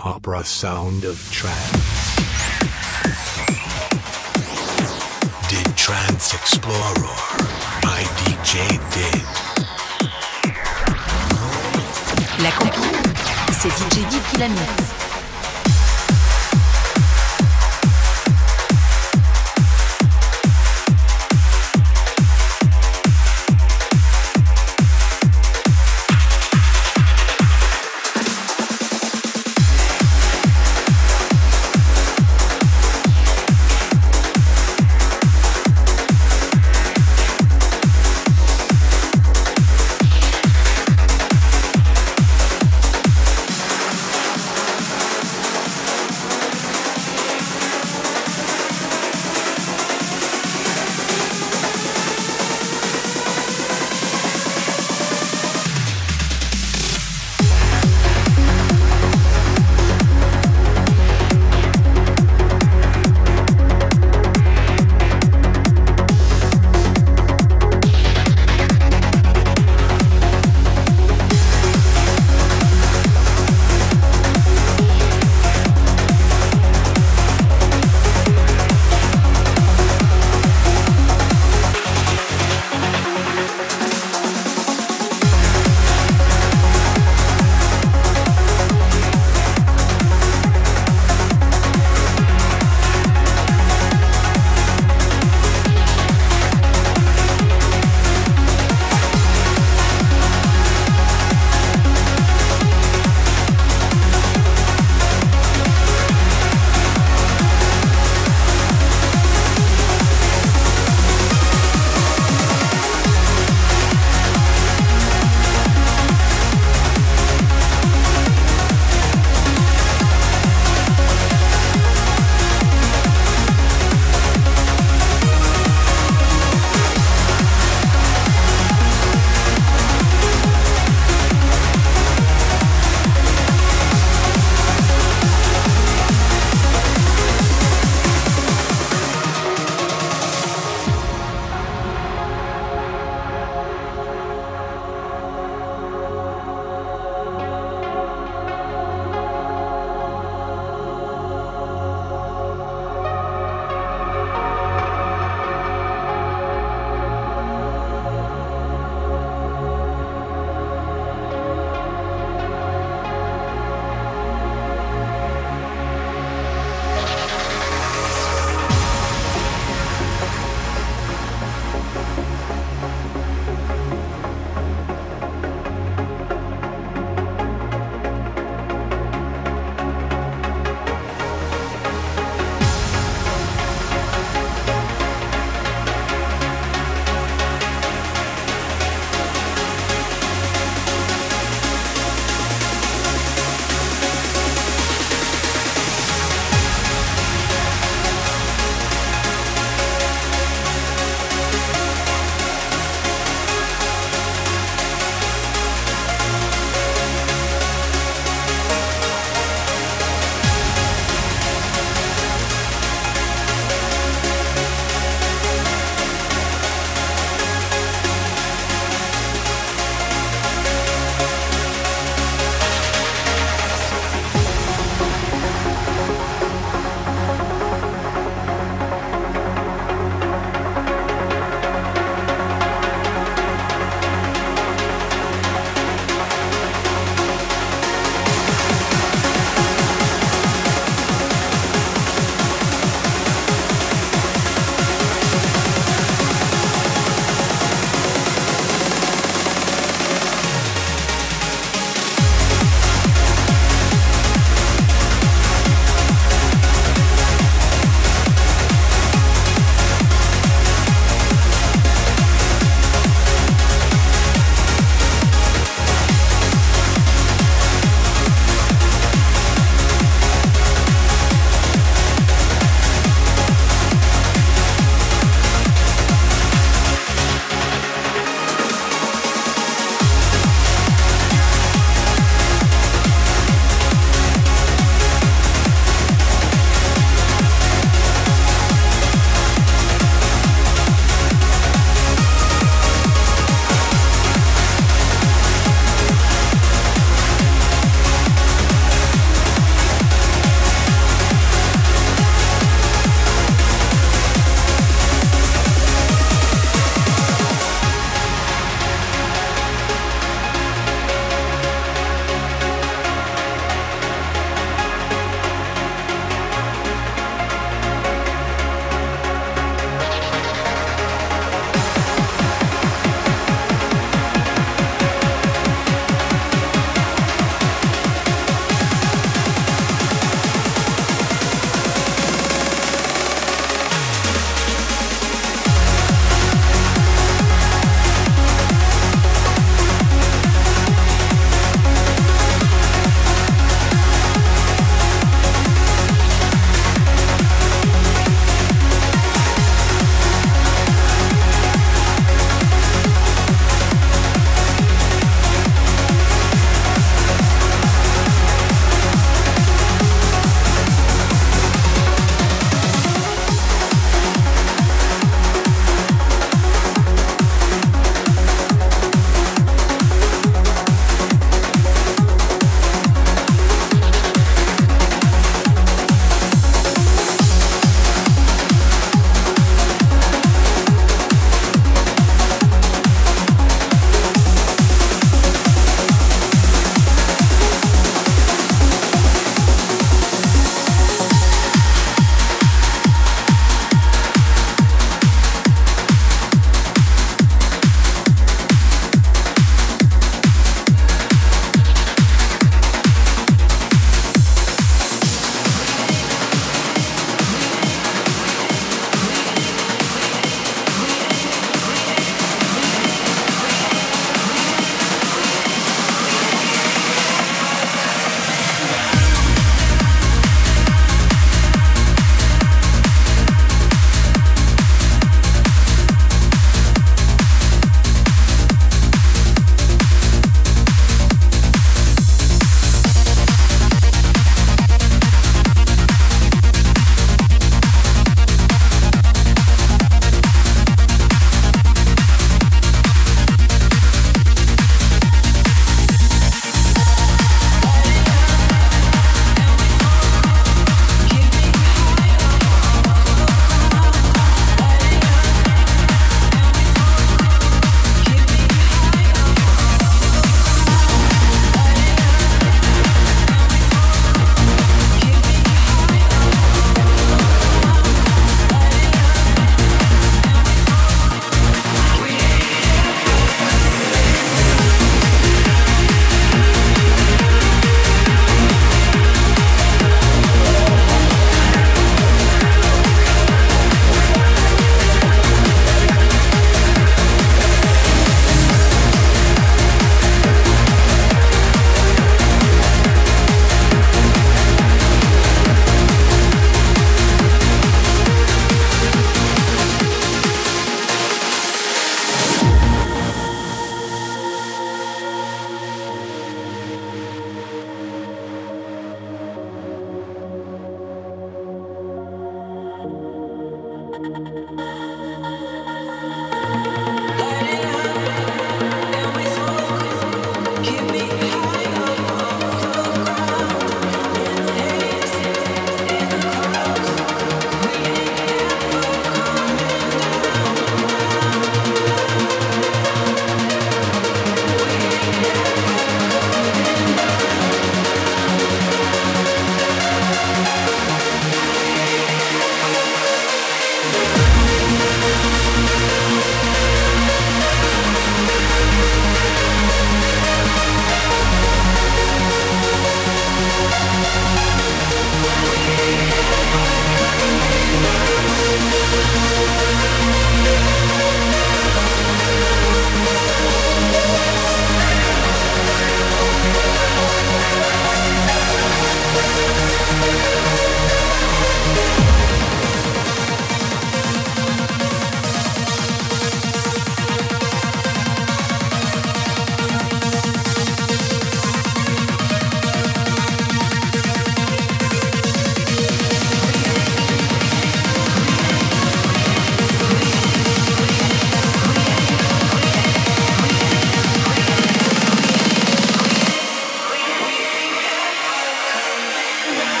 Opera sound of trance. Did Trance Explorer by DJ Did. La compile, c'est DJ Did qui la mixe.